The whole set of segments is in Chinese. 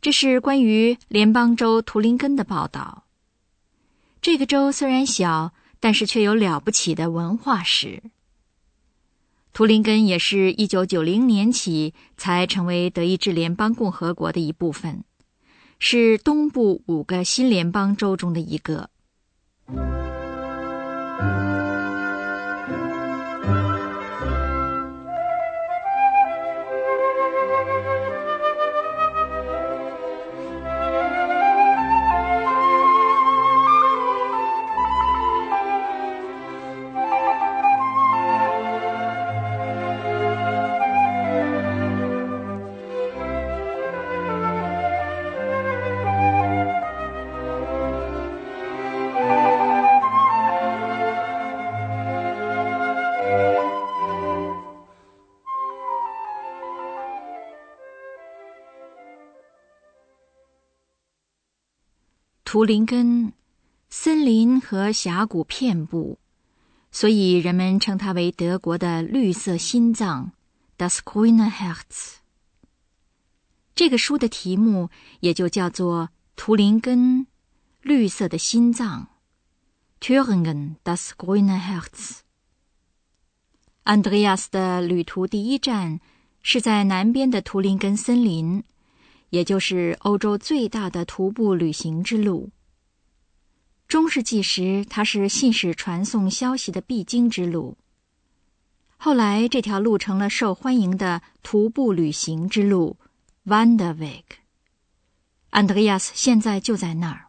这是关于联邦州图林根的报道。这个州虽然小，但是却有了不起的文化史。图林根也是一九九零年起才成为德意志联邦共和国的一部分，是东部五个新联邦州中的一个。图林根，森林和峡谷遍布，所以人们称它为德国的绿色心脏 （Das grüne Herz）。这个书的题目也就叫做《图林根，绿色的心脏》（Thüringen das grüne Herz）。安德烈亚斯的旅途第一站是在南边的图林根森林。也就是欧洲最大的徒步旅行之路。中世纪时，它是信使传送消息的必经之路。后来，这条路成了受欢迎的徒步旅行之路 ——Wanderweg。安德烈亚斯现在就在那儿。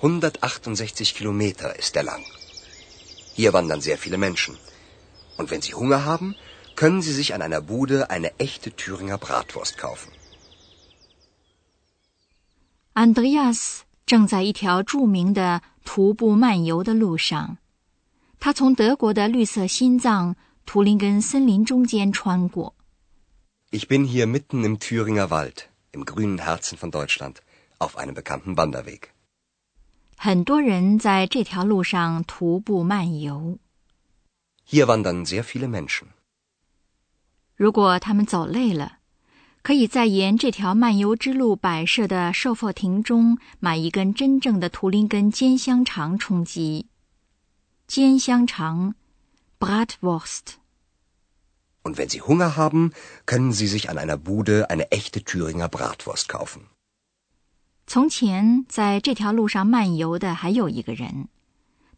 168 Kilometer ist er lang. Hier wandern sehr viele Menschen. Und wenn Sie Hunger haben, können Sie sich an einer Bude eine echte Thüringer Bratwurst kaufen. Andreas 正在一条着名的徒步漫游的路上，他从德国的绿色心脏图林根森林中间穿过。Ich bin hier mitten im Thüringer Wald, im grünen Herzen von Deutschland, auf einem bekannten Wanderweg. 很多人在这条路上徒步漫游。Hier wandern sehr viele Menschen. 如果他们走累了，可以在沿这条漫游之路摆设的售货亭中买一根真正的图林根煎香肠充饥。煎香肠，Bratwurst。Und wenn Sie Hunger haben, können Sie sich an einer Bude eine echte Thüringer Bratwurst kaufen. 从前在这条路上漫游的还有一个人，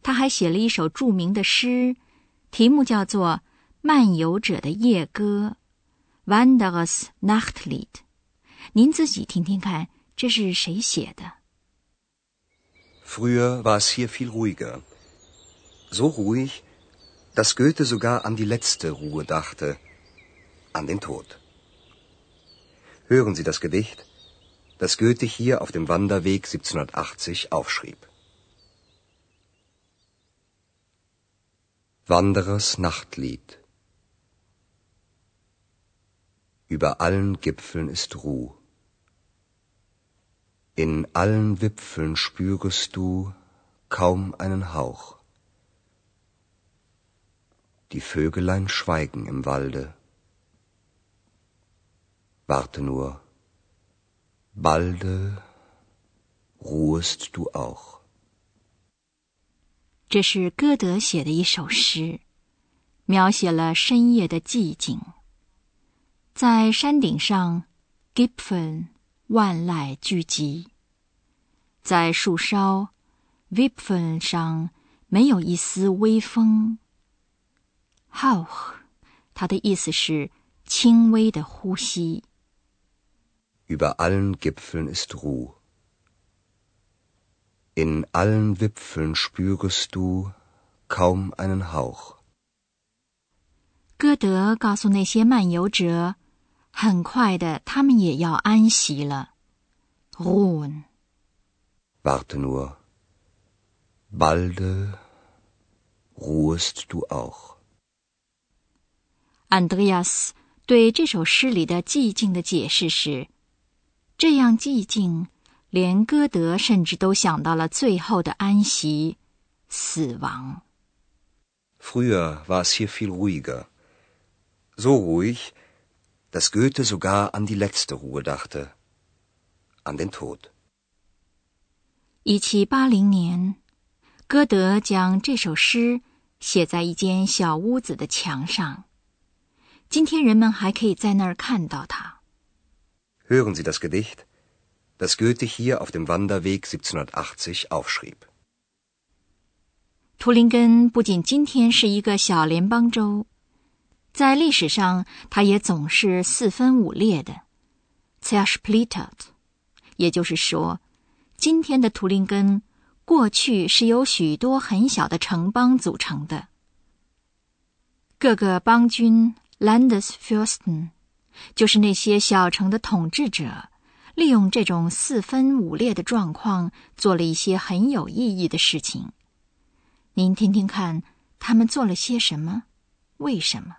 他还写了一首著名的诗，题目叫做《漫游者的夜歌》（Wanderers Nachtlied）。您自己听听看，这是谁写的？Früher war es hier viel ruhiger, so ruhig. dass Goethe sogar an die letzte Ruhe dachte, an den Tod. Hören Sie das Gedicht, das Goethe hier auf dem Wanderweg 1780 aufschrieb. Wanderers Nachtlied Über allen Gipfeln ist Ruh. In allen Wipfeln spürest du kaum einen Hauch. Die Vögelein schweigen im Walde. Warte nur, balde ruhest du auch. 这是歌德写的一首诗，描写了深夜的寂静。在山顶上，Gipfel 万籁俱寂；在树梢，Wipfel 上没有一丝微风。Hauch，它的意思是轻微的呼吸。Über allen Gipfeln ist Ruhe. In allen Wipfeln spürest du kaum einen Hauch. 歌德告诉那些漫游者，很快的，他们也要安息了。Ruhen. Warte nur. Balde ruhest du auch. Andreas 对这首诗里的寂静的解释是： 这样寂静，连歌德甚至都想到了最后的安息——死亡。Früher war es hier viel ruhiger. So ruhig, dass Goethe sogar an die letzte Ruhe dachte. An den Tod. 一七八零年，歌德将这首诗写在一间小屋子的墙上。今天人们还可以在那儿看到它。Hören Sie das Gedicht, das Goethe hier auf dem Wanderweg 1780 aufschrieb. 图林根不仅今天是一个小联邦州，在历史上它也总是四分五裂的，zer splittet。也就是说，今天的图林根过去是由许多很小的城邦组成的。各个邦君 （Landesfürsten） 就是那些小城的统治者，利用这种四分五裂的状况，做了一些很有意义的事情。您听听看，他们做了些什么？为什么？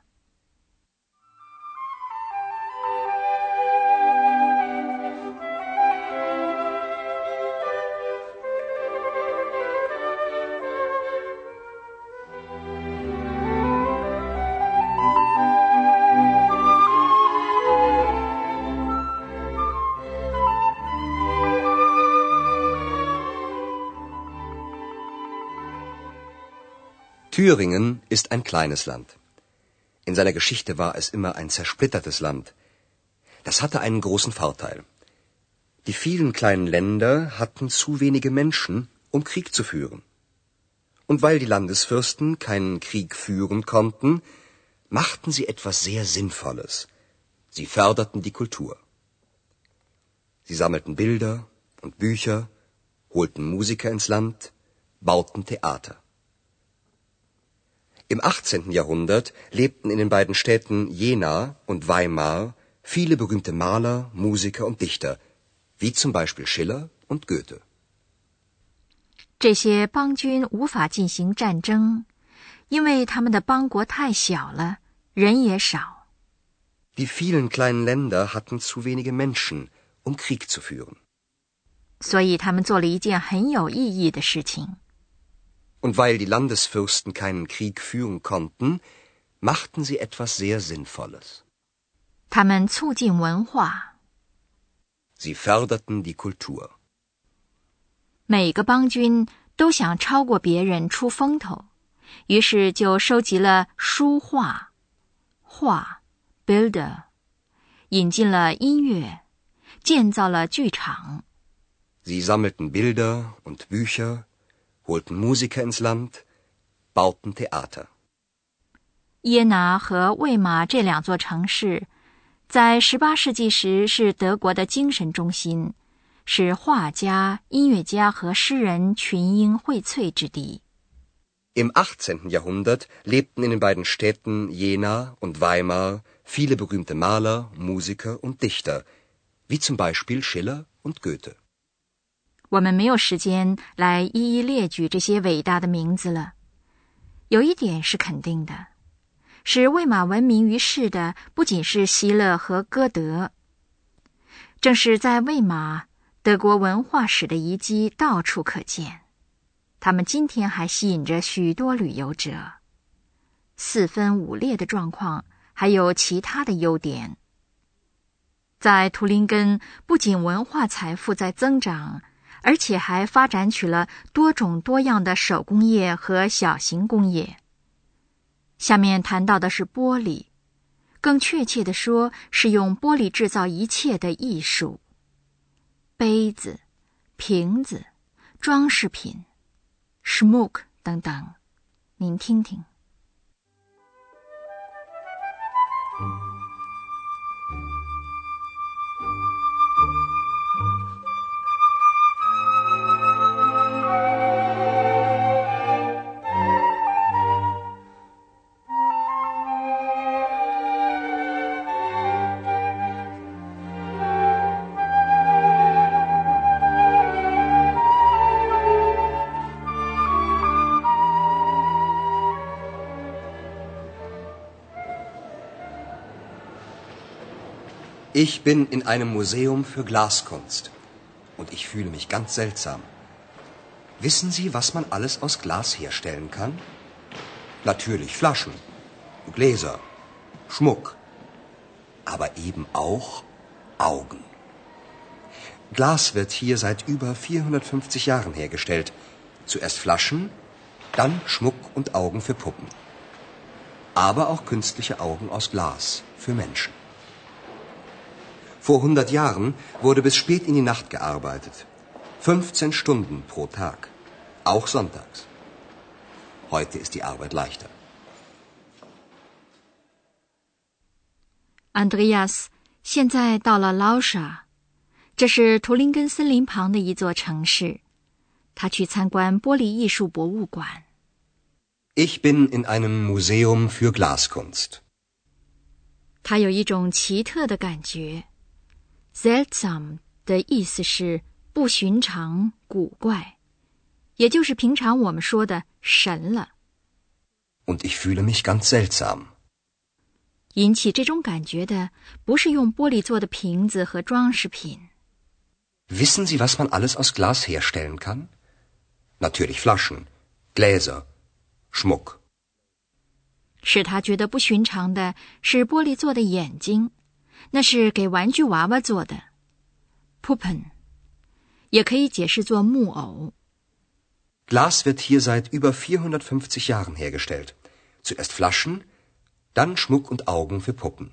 Thüringen ist ein kleines Land. In seiner Geschichte war es immer ein zersplittertes Land. Das hatte einen großen Vorteil. Die vielen kleinen Länder hatten zu wenige Menschen, um Krieg zu führen. Und weil die Landesfürsten keinen Krieg führen konnten, machten sie etwas sehr Sinnvolles. Sie förderten die Kultur. Sie sammelten Bilder und Bücher, holten Musiker ins Land, bauten Theater. Im 18. Jahrhundert lebten in den beiden Städten Jena und Weimar viele berühmte Maler, Musiker und Dichter, wie zum Beispiel Schiller und Goethe. 这些邦军无法进行战争，因为他们的邦国太小了，人也少。 Die vielen kleinen Länder hatten zu wenige Menschen, um Krieg zu führen. 所以他们做了一件很有意义的事情。 Und weil die Landesfürsten keinen Krieg führen konnten, machten sie etwas sehr Sinnvolles. 他们促进文化， Sie förderten die Kultur. 每个邦军都想超过别人出风头，于是就收集了书画、画 （Bilder），引进了音乐，建造了剧场。 Sie sammelten Bilder und Bücher, holten Musiker ins Land, bauten Theater. 耶拿和魏玛这两座城市，在18世纪时是德国的精神中心，是画家、音乐家和诗人群英荟萃之地。 Im 18. Jahrhundert lebten in den beiden Städten Jena und Weimar viele berühmte Maler, Musiker und Dichter, wie zum Beispiel Schiller und Goethe. 我们没有时间来一一列举这些伟大的名字了。有一点是肯定的，使魏玛闻名于世的不仅是希勒和歌德，正是在魏玛，德国文化史的遗迹到处可见。他们今天还吸引着许多旅游者。四分五裂的状况还有其他的优点。在图林根，不仅文化财富在增长。而且还发展起了多种多样的手工业和小型工业。下面谈到的是玻璃，更确切的说，是用玻璃制造一切的艺术：杯子、瓶子、装饰品、smoke 等等。您听听。Ich bin in einem Museum für Glaskunst und ich fühle mich ganz seltsam. Wissen Sie, was man alles aus Glas herstellen kann? Natürlich Flaschen, Gläser, Schmuck, aber eben auch Augen. Glas wird hier seit über 450 Jahren hergestellt. Zuerst Flaschen, dann Schmuck und Augen für Puppen. Aber auch künstliche Augen aus Glas für Menschen. Vor 100 Jahren wurde bis spät in die Nacht gearbeitet. 15 Stunden pro Tag. Auch sonntags. Heute ist die Arbeit leichter. Andreas 现在到了 Lauscha，这是图林根森林旁的一座城市。他去参观玻璃艺术博物馆。Ich bin in einem Museum für Glaskunst. 他有一种奇特的感觉。Seltsam 的意思是不寻常、古怪，也就是平常我们说的神了。Und ich fühle mich ganz seltsam。引起这种感觉的不是用玻璃做的瓶子和装饰品。Wissen Sie, was man alles aus Glas herstellen kann? Natürlich Flaschen, Gläser, Schmuck。使他觉得不寻常的是玻璃做的眼睛。那是给玩具娃娃做的，Puppen，也可以解释作木偶。Glas wird hier seit über 450 Jahren hergestellt. Zuerst Flaschen, dann Schmuck und Augen für Puppen.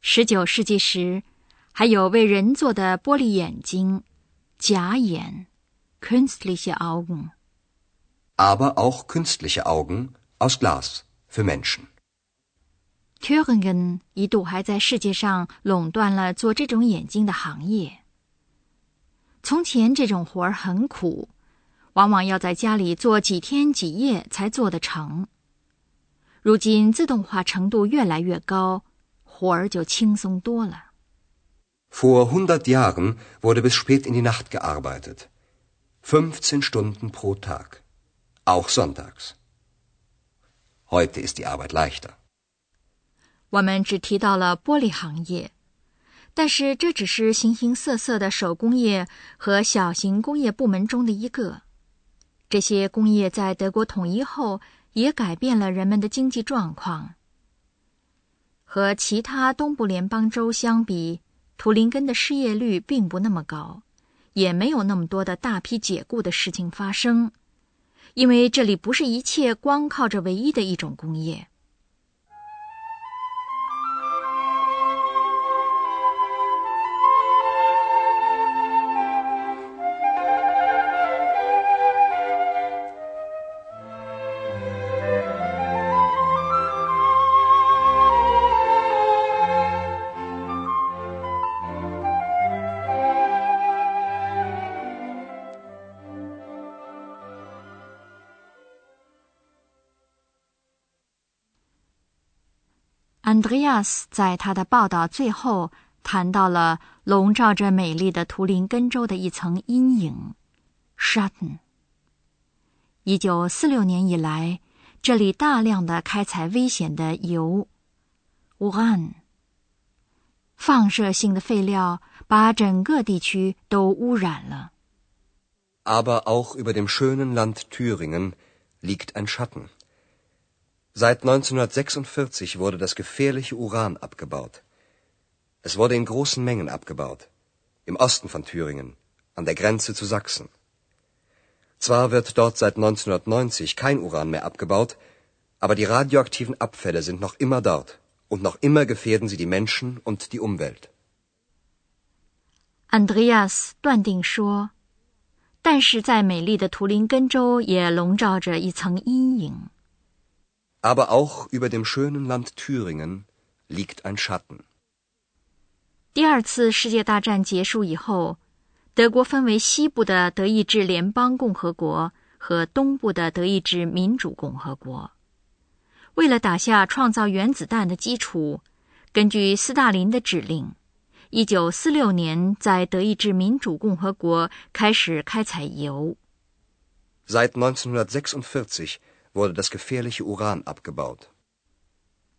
十九世纪时，还有为人做的玻璃眼睛，假眼，künstliche Augen。Aber auch künstliche Augen aus Glas für Menschen. Thüringen 一度还在世界上垄断了做这种眼睛的行业。从前这种活儿很苦，往往要在家里做几天几夜才做得成。如今自动化程度越来越高，活儿就轻松多了。Vor hundert Jahren wurde bis spät in die Nacht gearbeitet, fünfzehn Stunden pro Tag, auch sonntags. Heute ist die Arbeit leichter. 我们只提到了玻璃行业，但是这只是形形色色的手工业和小型工业部门中的一个。这些工业在德国统一后也改变了人们的经济状况。和其他东部联邦州相比，图林根的失业率并不那么高，也没有那么多的大批解雇的事情发生，因为这里不是一切光靠着唯一的一种工业。Andreas 在他的报道最后谈到了笼罩着美丽的图林根州的一层阴影 ——shatten。一九四六年以来，这里大量的开采危险的铀 （Uran），放射性的废料把整个地区都污染了。Aber auch über dem schönen Land Thüringen liegt ein Schatten. Seit 1946 wurde das gefährliche Uran abgebaut. Es wurde in großen Mengen abgebaut. Im Osten von Thüringen an der Grenze zu Sachsen. Zwar wird dort seit 1990 kein Uran mehr abgebaut, aber die radioaktiven Abfälle sind noch immer dort und noch immer gefährden sie die Menschen und die Umwelt. Andreas 断定说：“但是在美丽的图林根州也笼罩着一层阴影。” Aber auch über dem schönen Land Thüringen liegt ein Schatten. 第二次世界大战结束以后。德国分为西部的德意志联邦共和国和东部的德意志民主共和国。为了打下创造原子弹的基础，根据斯大林的指令，一九四六年在德意志民主共和国开始开采油。Seit 1946 wurde das gefährliche Uran abgebaut。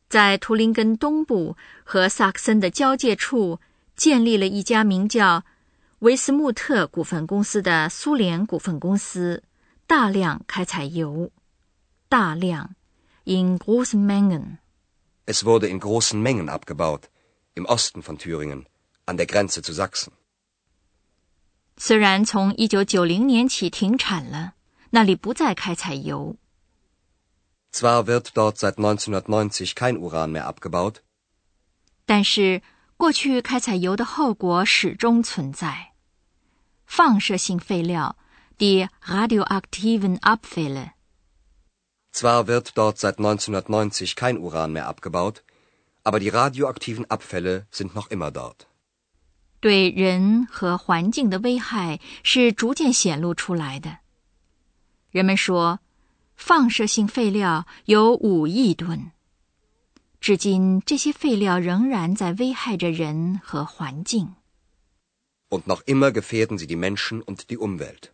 在图林根东部和萨克森的交界处，建立了一家名叫。维斯穆特股份公司的苏联股份公司大量开采油，大量 in großen Mengen。Es wurde in großen Mengen abgebaut im Osten von Thüringen an der Grenze zu Sachsen。虽然从一九九零年起停产了，那里不再开采油。Zwar wird dort seit 1990 kein Uran mehr abgebaut，但是过去开采油的后果始终存在。放射性废料，die radioaktiven Abfälle. Zwar wird dort seit 1990 kein Uran mehr abgebaut, aber die radioaktiven Abfälle sind noch immer dort. 对人和环境的危害是逐渐显露出来的。人们说，放射性废料有五亿吨。至今，这些废料仍然在危害着人和环境。und noch immer gefährden sie die Menschen und die Umwelt.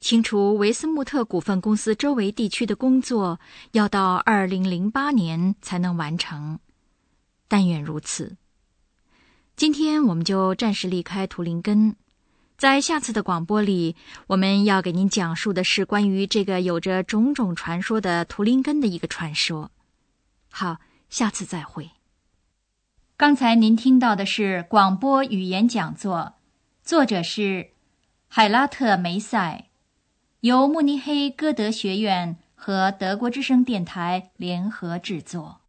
清除维斯穆特股份公司周围地区的工作要到二零零八年才能完成，但愿如此。今天我们就暂时离开图林根，在下次的广播里，我们要给您讲述的是关于这个有着种种传说的图林根的一个传说。好，下次再会。刚才您听到的是广播语言讲座，作者是海拉特梅塞，由慕尼黑歌德学院和德国之声电台联合制作。